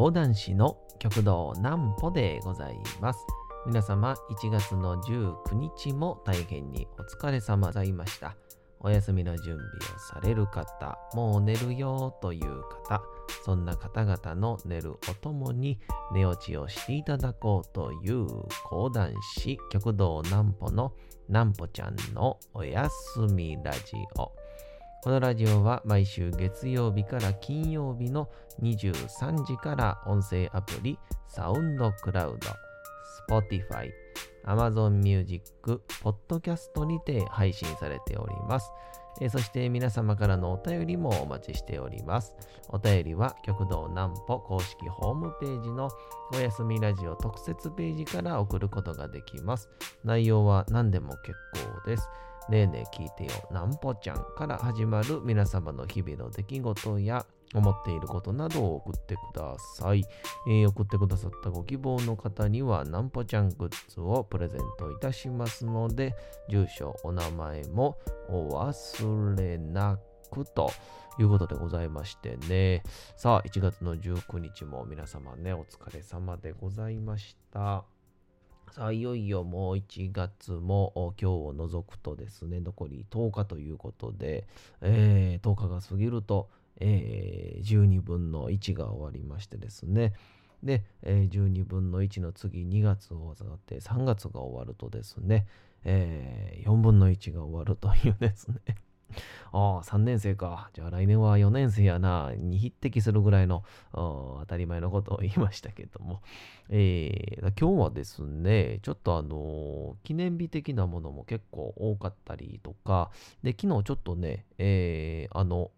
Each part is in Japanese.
講談師の極道南歩でございます。皆様、1月の19日も大変にお疲れ様でいました。お休みの準備をされる方、もう寝るよという方、そんな方々の寝るおともに寝落ちをしていただこうという講談師極道南歩の南歩ちゃんのおやすみラジオ。このラジオは毎週月曜日から金曜日の23時から音声アプリサウンドクラウド、Spotify、Amazon Music、Podcast にて配信されております。えそして皆様からのお便りもお待ちしております。お便りは極道南歩公式ホームページのおやすみラジオ特設ページから送ることができます。内容は何でも結構です。ねえねえ聞いてよ、なんぽちゃんから始まる皆様の日々の出来事や思っていることなどを送ってください。えー送ってくださったご希望の方には、なんぽちゃんグッズをプレゼントいたしますので、住所、お名前もお忘れなくということでございましてね。さあ、1月の19日も皆様ね、お疲れ様でございました。さあ、いよいよもう1月も今日を除くとですね、残り10日ということで、えー10日が過ぎると、えー12分の1が終わりましてですね、で、えー12分の1の次2月を終わって3月が終わるとですね、え4分の1が終わるというですね、ああ、3年生か。じゃあ来年は4年生やな。に匹敵するぐらいの当たり前のことを言いましたけども。えー今日はですね、ちょっとあのー記念日的なものも結構多かったりとか、で、昨日ちょっとね、えーあの、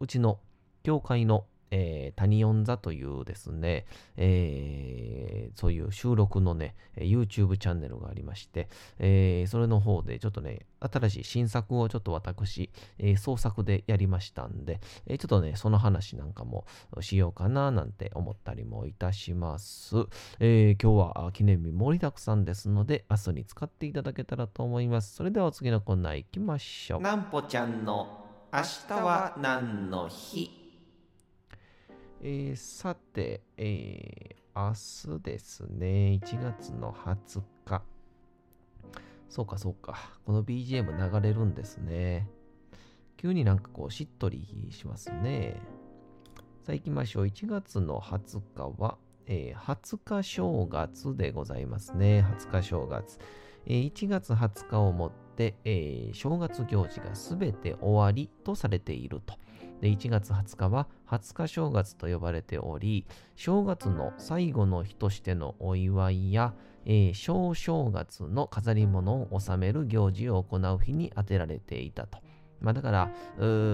うちの教会の、えー、谷音座というですね、えーそういう収録のね、YouTube チャンネルがありまして、えーそれの方でちょっとね、新しい新作をちょっと私、え創作でやりましたんで、えちょっとね、その話なんかもしようかななんて思ったりもいたします。え今日は記念日盛りだくさんですので、明日に使っていただけたらと思います。それでは次のコーナー行きましょう。なんぽちゃんの明日は何の日？えーさて、えー明日ですね、1月の20日。そうか、そうか。この BGM 流れるんですね。急になんかこう、しっとりしますね。さあ行きましょう。1月の20日は、えー20日正月でございますね。20日正月。えー1月20日をもって、えー正月行事がすべて終わりとされていると。で1月20日は20日正月と呼ばれており正月の最後の日としてのお祝いや、えー小正月の飾り物を収める行事を行う日に当てられていたと。まあだから、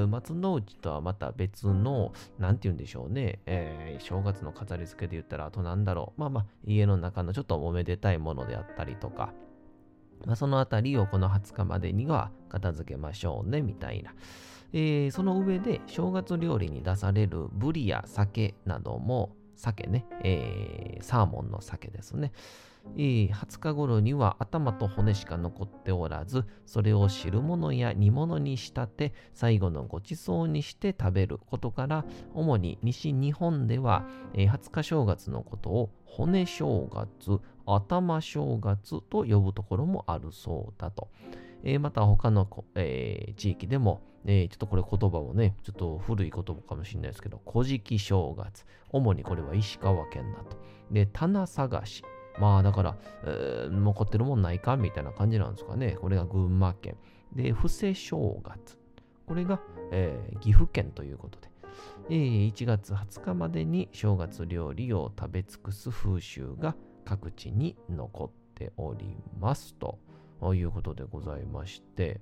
松の内とはまた別の、なんて言うんでしょうね、えー正月の飾り付けで言ったら、あとなんだろう、まあまあ、家の中のちょっとおめでたいものであったりとか、まあ、そのあたりをこの20日までには片付けましょうね、みたいな。えーその上で正月料理に出されるブリや酒なども酒ね、えーサーモンの酒ですね、えー20日頃には頭と骨しか残っておらずそれを汁物や煮物に仕立て最後のごちそうにして食べることから主に西日本では、えー20日正月のことを骨正月頭正月と呼ぶところもあるそうだと。えーまた他の、えー地域でも、ちょっとこれ言葉をね、ちょっと古い言葉かもしれないですけど、古事記正月。主にこれは石川県だと。で、棚探し。まあだから、残ってるもんないかみたいな感じなんですかね。これが群馬県。で、布施正月。これが、えー岐阜県ということで。えー1月20日までに正月料理を食べ尽くす風習が各地に残っておりますと。いうことでございまして。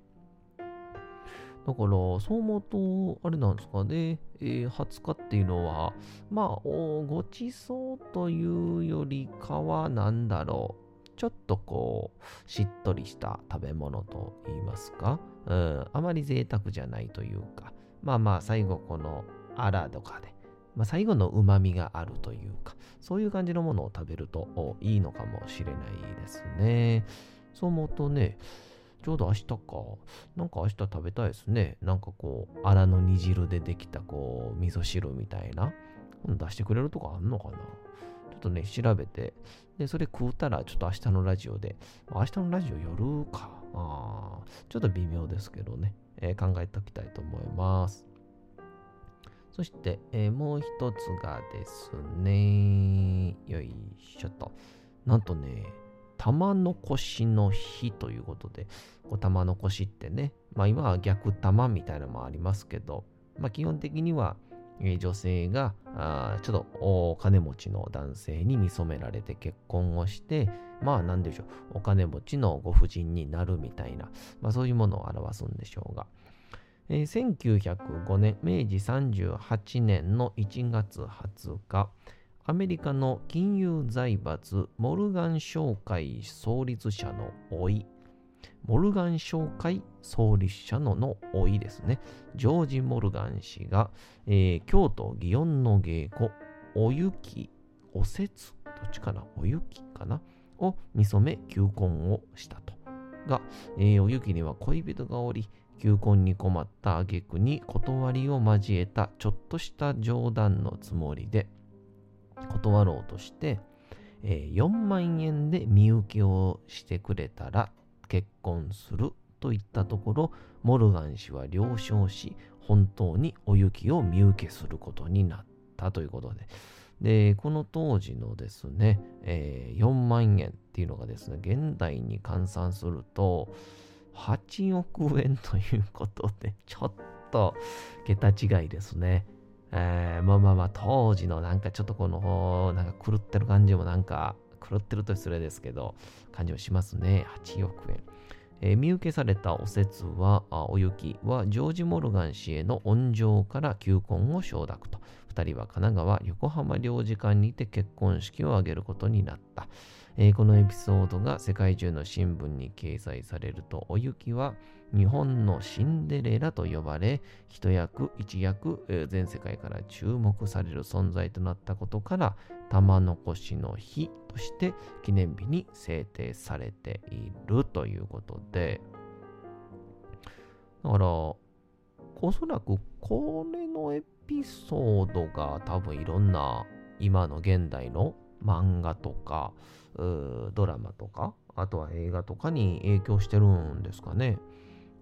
だから、そう思うと、あれなんですかね、えー20日っていうのは、まあ、ごちそうというよりかは、なんだろう、ちょっとこう、しっとりした食べ物と言いますか、うん、あまり贅沢じゃないというか、まあまあ、最後この、アラとかで、まあ、最後の旨味があるというか、そういう感じのものを食べるといいのかもしれないですね。そう思うとね、ちょうど明日か。なんか明日食べたいですね。なんかこう、荒の煮汁でできたこう、味噌汁みたいな出してくれるとこあんのかなちょっとね、調べて、で、それ食うたら、ちょっと明日のラジオで、明日のラジオ夜か。あちょっと微妙ですけどね、えー、考えておきたいと思います。そして、えー、もう一つがですね、よいしょと。なんとね、玉残しの日ということで、こう玉残しってね、まあ今は逆玉みたいなのもありますけど、まあ基本的には、女性があちょっとお金持ちの男性に見初められて結婚をして、まあ何でしょう、お金持ちのご婦人になるみたいな、まあそういうものを表すんでしょうが、えー、1905年、明治38年の1月20日、アメリカの金融財閥モルガン商会創立者の老い、モルガン商会創立者のの老いですね、ジョージ・モルガン氏が、えー、京都祇園の芸妓、お雪、おせつ、どっちかな、お雪かな、を見初め求婚をしたと。が、えー、お雪には恋人がおり、求婚に困った挙句に断りを交えたちょっとした冗談のつもりで断ろうとして、えー、4万円で身請けをしてくれたら結婚すると言ったところモルガン氏は了承し本当にお雪を身請けすることになったということででこの当時のですね、えー、4万円っていうのがですね現代に換算すると8億円ということで、ちょっと桁違いですね。えー、まあまあまあ、当時のなんかちょっとこの、なんか狂ってる感じもなんか、狂ってると失礼ですけど、感じもしますね。8億円。えー、見受けされたお説は、お雪はジョージ・モルガン氏への恩情から求婚を承諾と。二人は神奈川、横浜領事館にて結婚式を挙げることになった。えー、このエピソードが世界中の新聞に掲載されると、お雪は日本のシンデレラと呼ばれ、一役一役、えー、全世界から注目される存在となったことから、玉残しの日として記念日に制定されているということで、だから、おそらくこれのエピソードが多分いろんな今の現代の漫画とか、ドラマとか、あとは映画とかに影響してるんですかね。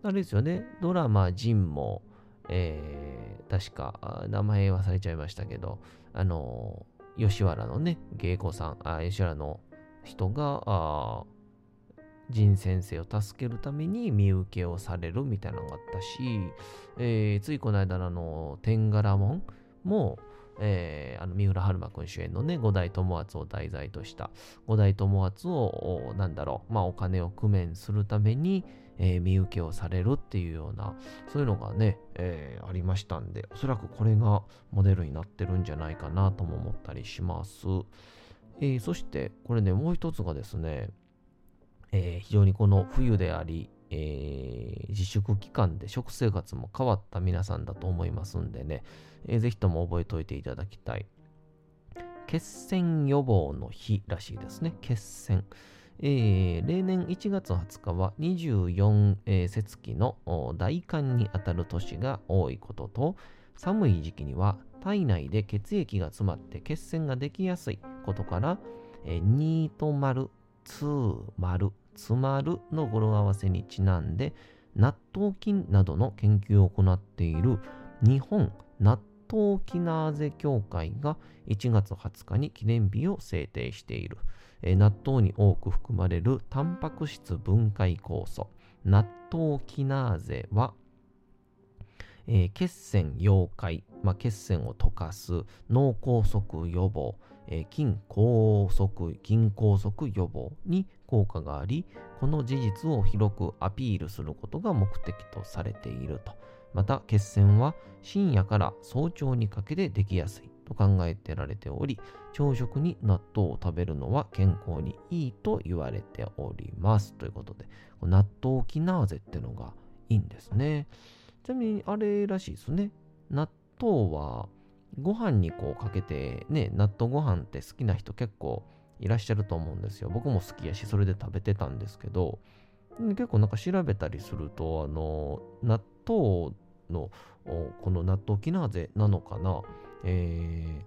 あれですよね、ドラマ、ジンも、えー、確か、名前忘れちゃいましたけど、あの、吉原のね、芸妓さん、あ吉原の人が、あ仁先生を助けるために身請けをされるみたいなのがあったし、えー、ついこの間のあの、天柄門も、えー、あの三浦春馬くん主演のね、五代友厚を題材とした五代友厚を、なんだろう、まあお金を工面するために、えー、身請けをされるっていうような、そういうのがね、えー、ありましたんで、おそらくこれがモデルになってるんじゃないかなとも思ったりします。えー、そして、これね、もう一つがですね、えー、非常にこの冬であり、えー、自粛期間で食生活も変わった皆さんだと思いますんでね、えー、ぜひとも覚えておいていただきたい。血栓予防の日らしいですね。血栓。えー、例年1月20日は24、えー、節気の大寒にあたる年が多いことと、寒い時期には体内で血液が詰まって血栓ができやすいことから、えー、2と丸、 two 丸、詰まるの語呂合わせにちなんで、納豆菌などの研究を行っている日本納豆キナーゼ協会が1月20日に記念日を制定している。え納豆に多く含まれるタンパク質分解酵素、納豆キナーゼは、えー、血栓溶解、まあ、血栓を溶かす脳梗塞予防、えー、筋梗塞、筋梗塞予防に効果があり、この事実を広くアピールすることが目的とされていると。また、血栓は深夜から早朝にかけてできやすいと考えてられており、朝食に納豆を食べるのは健康にいいと言われております。ということで、納豆キナーゼってのがいいんですね。ちなみに、あれらしいですね。納豆はご飯にこうかけてね、納豆ご飯って好きな人結構いらっしゃると思うんですよ。僕も好きやし、それで食べてたんですけど、結構なんか調べたりすると、あの、納豆のこの納豆キナーゼなのかな、え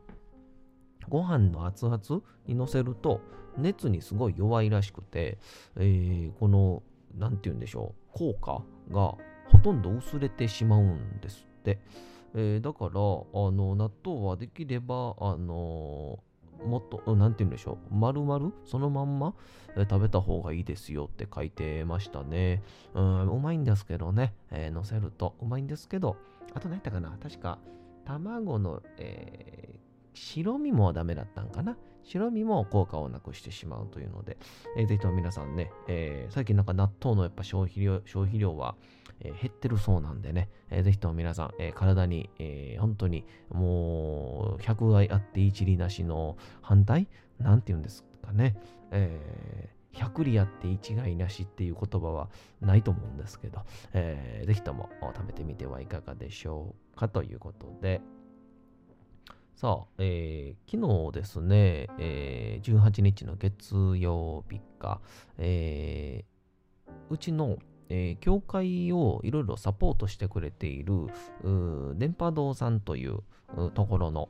ー、ご飯の熱々に乗せると熱にすごい弱いらしくて、えー、この、なんて言うんでしょう、効果がほとんど薄れてしまうんですって。えー、だから、あの、納豆はできれば、あのもっと、なんて言うんでしょう、丸々そのまんま、食べた方がいいですよって書いてましたね。うん、うまいんですけどね、えー、乗せると。うまいんですけど、あと何やったかな？確か、卵の、えー、白身もダメだったんかな？白身も効果をなくしてしまうというので、えー、ぜひとも皆さんね、えー、最近なんか納豆のやっぱ消費量消費量は、えー、減ってるそうなんでね、えー、ぜひとも皆さん、えー、体に、えー、本当にもう100害あって一理なしの反対なんて言うんですかね、えー、100里あって一害なしっていう言葉はないと思うんですけど、えー、ぜひとも食べてみてはいかがでしょうかということで、さあ、えー、昨日ですね、えー、18日の月曜日か、えー、うちの、えー、教会をいろいろサポートしてくれている、電波堂さんというところの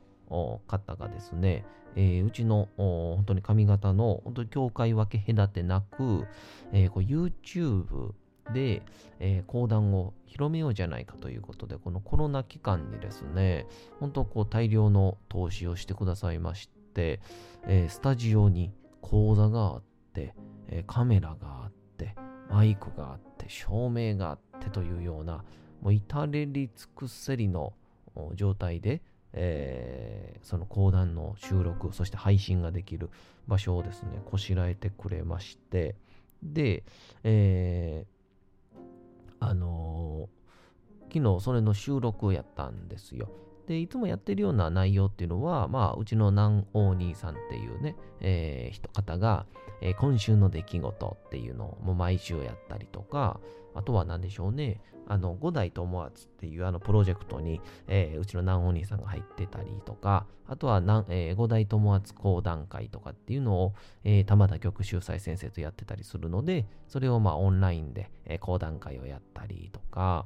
方がですね、えー、うちの本当に髪型の本当に教会分け隔てなく、えー、こう YouTube で、えー、講談を広めようじゃないかということで、このコロナ期間にですね、本当こう大量の投資をしてくださいまして、えー、スタジオに講座があって、えー、カメラがあって、マイクがあって、照明があってというような、もう至れり尽くせりの状態で、えー、その講談の収録、そして配信ができる場所をですね、こしらえてくれまして、で、えー、あのー、昨日それの収録をやったんですよ。で、いつもやってるような内容っていうのは、まあ、うちの南王兄さんっていうね、えー、人方が、えー、今週の出来事っていうのを毎週やったりとか、あとは何でしょうね、あの、五代友厚っていうあのプロジェクトに、えー、うちの南王兄さんが入ってたりとか、あとは南、えー、五代友厚講談会とかっていうのを、えー、玉田局秀斎先生とやってたりするので、それをまあオンラインで、えー、講談会をやったりとか、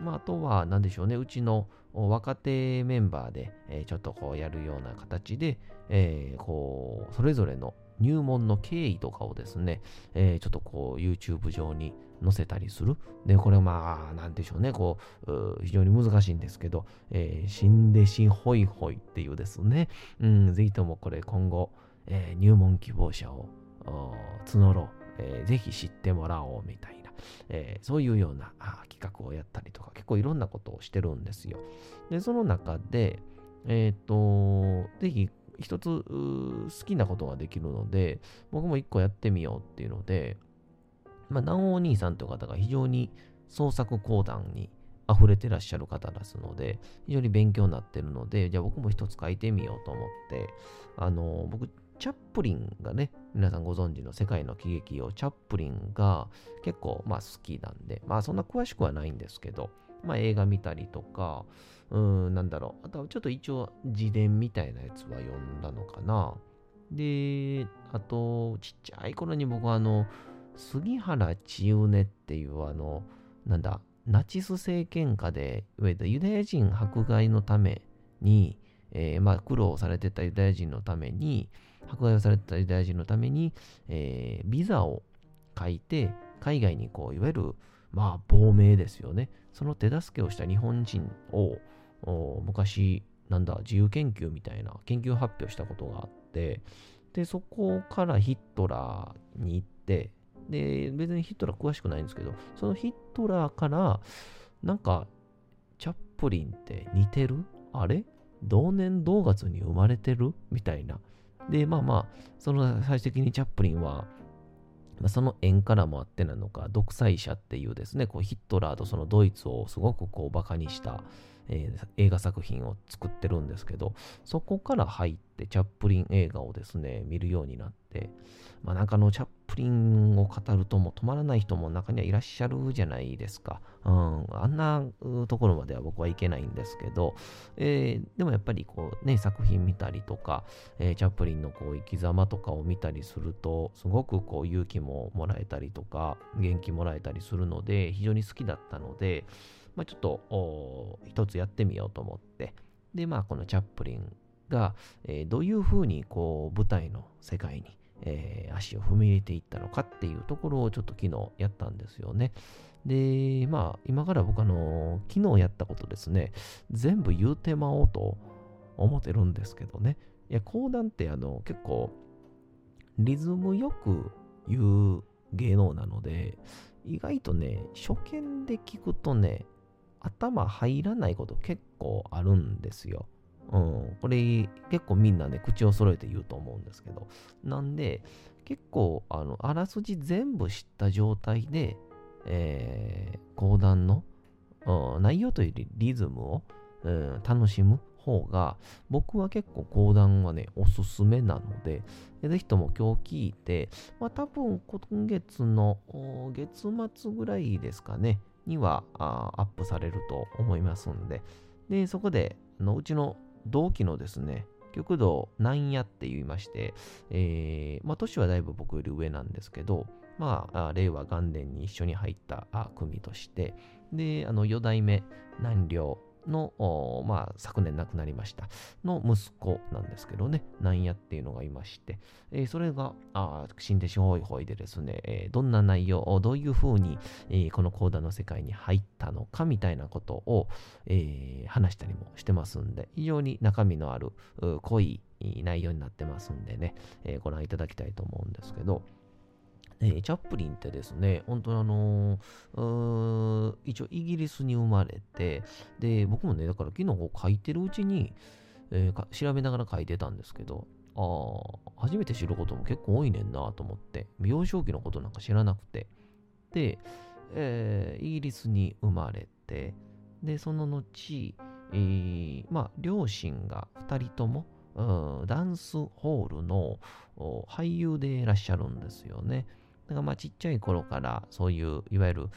まあ、あとは何でしょうね、うちの若手メンバーで、えー、ちょっとこうやるような形で、えー、こう、それぞれの入門の経緯とかをですね、えー、ちょっとこう YouTube 上に載せたりする。で、これまあ、なんでしょうね、こう、非常に難しいんですけど、えー、新弟子ホイホイっていうですね、うん、ぜひともこれ今後、えー、入門希望者を募ろう、えー、ぜひ知ってもらおうみたいな。えー、そういうような企画をやったりとか、結構いろんなことをしてるんですよ。で、その中で、えっ、ー、と、ぜひ一つ好きなことができるので、僕も一個やってみようっていうので、まあ、南王兄さんという方が非常に創作講談に溢れてらっしゃる方ですので、非常に勉強になってるので、じゃあ僕も一つ書いてみようと思って、あの、僕、チャップリンがね、皆さんご存知の世界の喜劇王、チャップリンが結構まあ好きなんで、まあそんな詳しくはないんですけど、まあ映画見たりとか、うん、なんだろう。あとはちょっと一応自伝みたいなやつは読んだのかな。で、あと、ちっちゃい頃に僕はあの、杉原千畝っていうあの、なんだ、ナチス政権下で、ユダヤ人迫害のために、えー、まあ苦労されてたユダヤ人のために、迫害をされたユダヤ人のために、えー、ビザを書いて、海外にこう、いわゆる、まあ、亡命ですよね。その手助けをした日本人を、昔、なんだ、自由研究みたいな研究発表したことがあって、で、そこからヒットラーに行って、で、別にヒットラー詳しくないんですけど、そのヒットラーから、なんか、チャップリンって似てる？あれ？同年同月に生まれてる？みたいな。で、まあまあ、その最終的にチャップリンは、その縁からもあってなのか、独裁者っていうですね、こうヒットラーとそのドイツをすごくこうバカにした、えー、映画作品を作ってるんですけど、そこから入ってチャップリン映画をですね、見るようになって、まあなんかのチャップリンを語るとも止まらない人も中にはいらっしゃるじゃないですか。うん、あんなところまでは僕はいけないんですけど、えー、でもやっぱりこうね、作品見たりとか、えー、チャップリンのこう生き様とかを見たりすると、すごくこう勇気ももらえたりとか、元気もらえたりするので、非常に好きだったので、まあ、ちょっと一つやってみようと思って、で、まあこのチャップリンが、えーどういうふうにこう舞台の世界に、えー足を踏み入れていったのかっていうところをちょっと昨日やったんですよね。で、まあ今から僕あの昨日やったことですね、全部言うてまおうと思ってるんですけどね。いや、講談ってあの結構リズムよく言う芸能なので、意外とね、初見で聞くとね、頭入らないこと結構あるんですよ。うん、これ結構みんなね、口を揃えて言うと思うんですけど。なんで、結構、あの、あらすじ全部知った状態で、えー、講談の、うん内容というよりリズムを、うん楽しむ方が、僕は結構講談はね、おすすめなので、ぜひとも今日聞いて、まあ多分今月の月末ぐらいですかね、にはアップされると思いますんで、で、そこで、あのうちの同期のですね、極道なんやって言いまして、えーまあ、年はだいぶ僕より上なんですけど、まあ、令和元年に一緒に入った組として、で、あの、四代目南陵の、まあ、昨年亡くなりました、の息子なんですけどね、なんやっていうのがいまして、えーそれが、あ新弟子ホイホイでですね、えーどんな内容、どういうふうに、えーこの講談の世界に入ったのかみたいなことを、え話したりもしてますんで、非常に中身のある濃い内容になってますんでね、えご覧いただきたいと思うんですけど、えーチャップリンってですね、本当にあのー一応イギリスに生まれて、で、僕もね、だから昨日こう書いてるうちに、えー調べながら書いてたんですけど、あー初めて知ることも結構多いねんなと思って、幼少期のことなんか知らなくて、で、えーイギリスに生まれて、で、その後、えーまあ、両親が2人とも、うんダンスホールの俳優でいらっしゃるんですよね。だかまあちっちゃい頃からそういういわゆる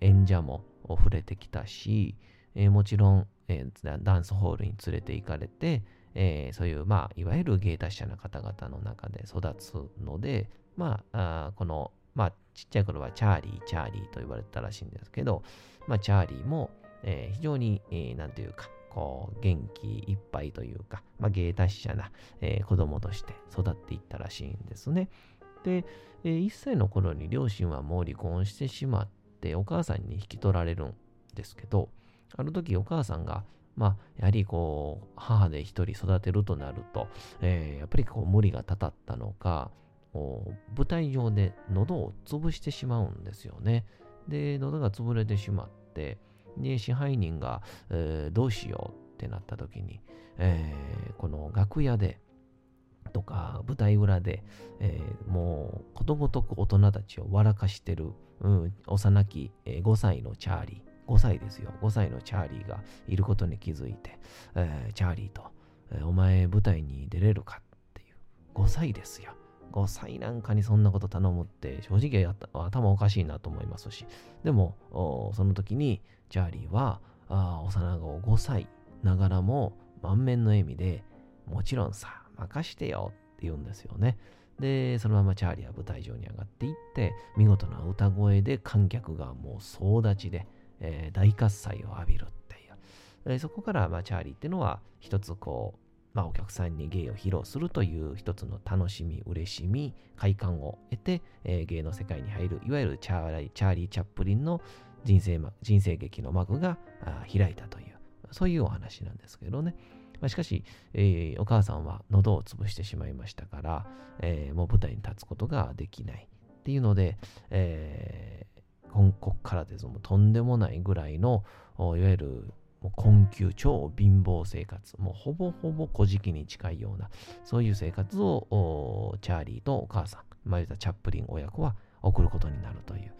演者も触れてきたし、えーもちろん、えーダンスホールに連れて行かれて、えーそういうまあいわゆる芸達者な方々の中で育つので、まあ、この、まあちっちゃい頃はチャーリー、チャーリーと言われてたらしいんですけど、まあチャーリーも、えー非常に、えーなんというか、こう、元気いっぱいというか、まあ、芸達者な、えー子供として育っていったらしいんですね。で、え1歳の頃に両親はもう離婚してしまって、お母さんに引き取られるんですけど、ある時お母さんが、まあ、やはりこう、母で一人育てるとなると、えーやっぱりこう、無理がたたったのか、舞台上で喉を潰してしまうんですよね。で、喉が潰れてしまって、で、支配人が、えーどうしようってなった時に、えーこの楽屋で、とか舞台裏で、えーもうことごとく大人たちを笑かしてる、うん、幼き、えー5歳のチャーリー、5歳ですよ、5歳のチャーリーがいることに気づいて、えーチャーリーと、えお前舞台に出れるかっていう、5歳ですよ。5歳なんかにそんなこと頼むって正直やった頭おかしいなと思いますし、でも、その時にチャーリーは、あー幼子5歳ながらも満面の笑みで、もちろんさ、任してよって言うんですよね。で、そのままチャーリーは舞台上に上がっていって、見事な歌声で観客がもう総立ちで、えー大喝采を浴びるっていう。えそこから、まあ、チャーリーっていうのは、一つこう、まあ、お客さんに芸を披露するという一つの楽しみ、嬉しみ、快感を得て、えー芸の世界に入る、いわゆるチャーリー・チャーリー・チャップリンの人生人生劇の幕が開いたという、そういうお話なんですけどね。まあ、しかし、えーお母さんは喉を潰してしまいましたから、えーもう舞台に立つことができないっていうので、えーここからですもうとんでもないぐらいの、いわゆるもう困窮、超貧乏生活、もうほぼほぼ小じに近いような、そういう生活をチャーリーとお母さん、まあ、言うたチャップリン親子は送ることになるという。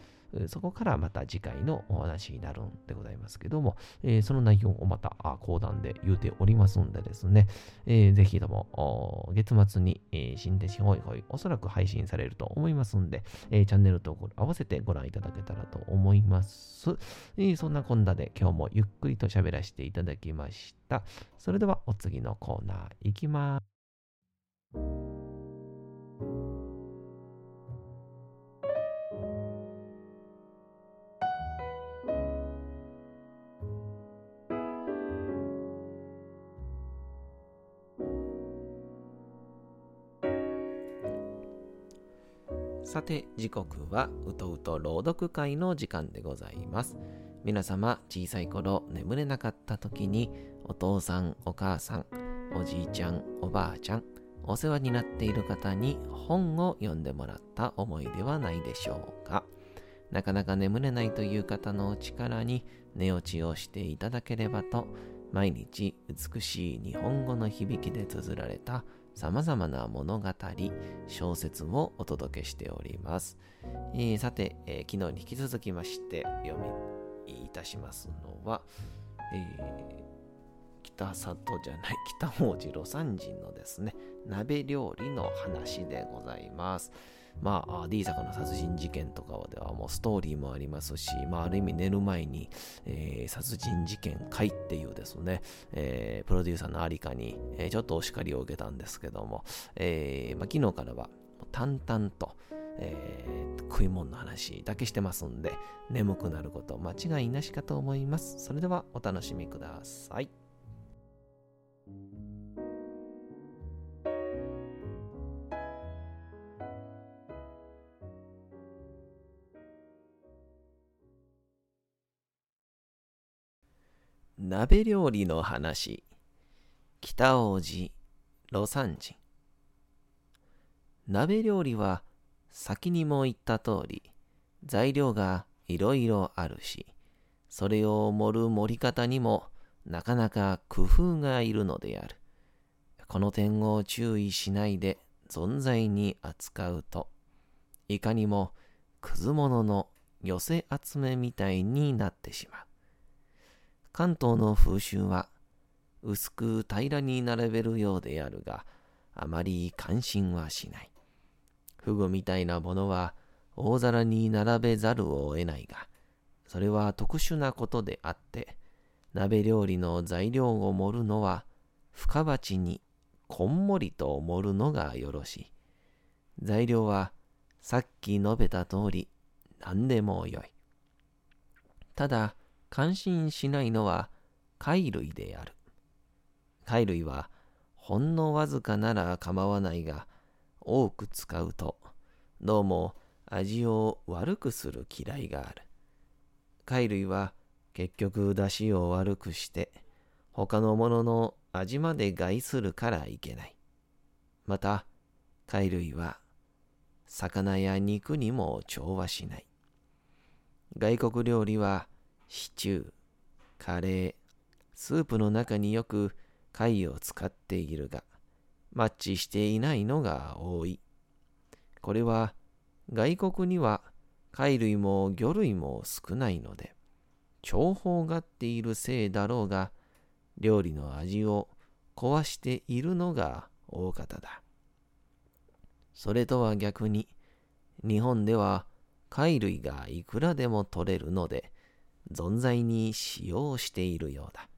そこからまた次回のお話になるんでございますけども、えーその内容をまた講談で言うておりますんでですね、えーぜひとも月末に、えー新弟子ホイホイおそらく配信されると思いますんで、えーチャンネル登録合わせてご覧いただけたらと思います。えーそんなこんなで今日もゆっくりと喋らせていただきました。それではお次のコーナーいきます。さて時刻はうとうと朗読会の時間でございます。皆様小さい頃眠れなかった時にお父さんお母さんおじいちゃんおばあちゃんお世話になっている方に本を読んでもらった思いではないでしょうか？なかなか眠れないという方のお力に寝落ちをしていただければと毎日美しい日本語の響きで綴られた様々な物語、小説をお届けしております。えー、さて、えー、昨日に引き続きまして読みいたしますのは、えー、北里じゃない、北王子魯山人のですね、鍋料理の話でございます。まあ、D 坂の殺人事件とかではもうストーリーもありますし、まあ、ある意味寝る前に、えー、殺人事件会っていうですね、えー、プロデューサーのありかに、えー、ちょっとお叱りを受けたんですけども、えーまあ、昨日からは淡々と、えー、食い物の話だけしてますんで、眠くなること間違いなしかと思います。それではお楽しみください。鍋料理の話。北王子魯山人。鍋料理は先にも言った通り材料がいろいろあるしそれを盛る盛り方にもなかなか工夫がいるのである。この点を注意しないで存在に扱うと。いかにもくず物の寄せ集めみたいになってしまう。関東の風習は薄く平らに並べるようであるが、あまり関心はしない。フグみたいなものは大皿に並べざるを得ないが、それは特殊なことであって、鍋料理の材料を盛るのは深鉢にこんもりと盛るのがよろしい。材料はさっき述べた通り何でもよい。ただ、感心しないのは貝類である。貝類はほんのわずかなら構わないが、多く使うと、どうも味を悪くする嫌いがある。貝類は結局出汁を悪くして、他のものの味まで害するからいけない。また、貝類は魚や肉にも調和しない。外国料理はシチュー、カレー、スープの中によく貝を使っているが、マッチしていないのが多い。これは外国には貝類も魚類も少ないので、重宝がっているせいだろうが、料理の味を壊しているのが大方だ。それとは逆に、日本では貝類がいくらでも取れるので、存在に使用しているようだ。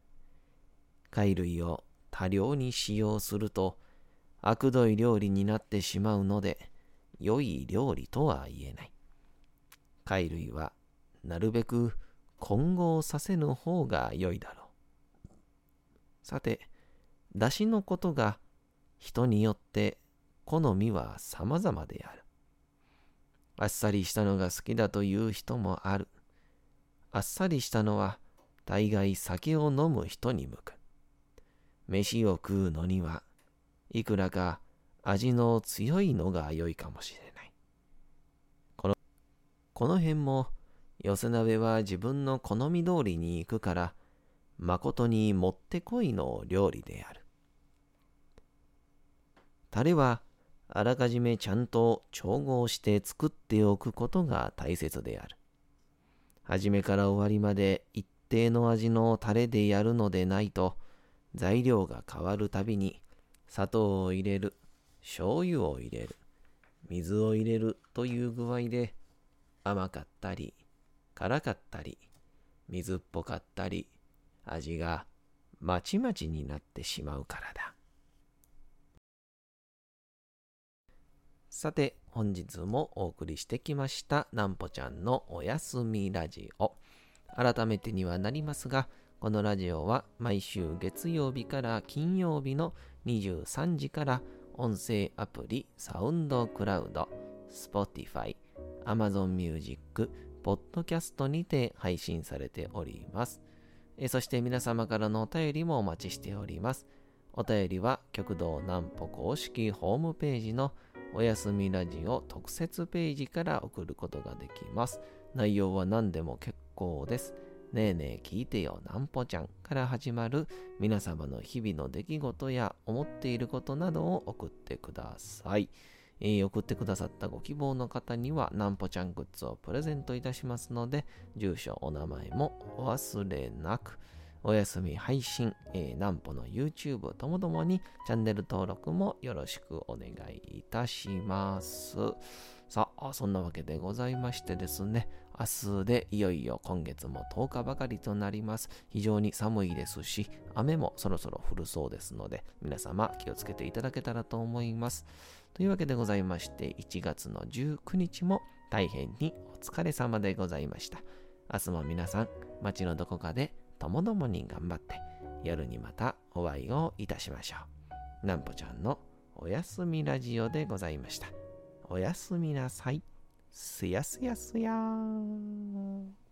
貝類を多量に使用すると、悪どい料理になってしまうので、良い料理とは言えない。貝類はなるべく混合させぬ方が良いだろう。さて、出汁のことが人によって好みは様々である。あっさりしたのが好きだという人もある。あっさりしたのは大概酒を飲む人に向く。飯を食うのにはいくらか味の強いのが良いかもしれない。このこの辺も寄せ鍋は自分の好み通りに行くから誠にもってこいの料理である。タレはあらかじめちゃんと調合して作っておくことが大切である。初めから終わりまで一定の味のタレでやるのでないと、材料が変わるたびに砂糖を入れる、醤油を入れる、水を入れるという具合で甘かったり、辛かったり、水っぽかったり、味がまちまちになってしまうからだ。さて、本日もお送りしてきましたなんぽちゃんのおやすみラジオ。改めてにはなりますが、このラジオは毎週月曜日から金曜日の23時から音声アプリサウンドクラウド、Spotify、Amazon Music、Podcast にて配信されております。えそして皆様からのお便りもお待ちしております。お便りは極道南歩公式ホームページのおやすみラジオ特設ページから送ることができます。内容は何でも結構です。ねえねえ聞いてよなんぽちゃんから始まる皆様の日々の出来事や思っていることなどを送ってください。えー送ってくださったご希望の方にはなんぽちゃんグッズをプレゼントいたしますので、住所、お名前もお忘れなく。お休み配信、えー、なんぽの YouTube ともどもにチャンネル登録もよろしくお願いいたします。さあ、そんなわけでございましてですね、明日でいよいよ今月も10日ばかりとなります。非常に寒いですし、雨もそろそろ降るそうですので、皆様気をつけていただけたらと思います。というわけでございまして、1月の19日も大変にお疲れ様でございました。明日も皆さん、街のどこかでともどもに頑張って、夜にまたお会いをいたしましょう。なんぽちゃんのおやすみラジオでございました。おやすみなさい。すやすやすやー。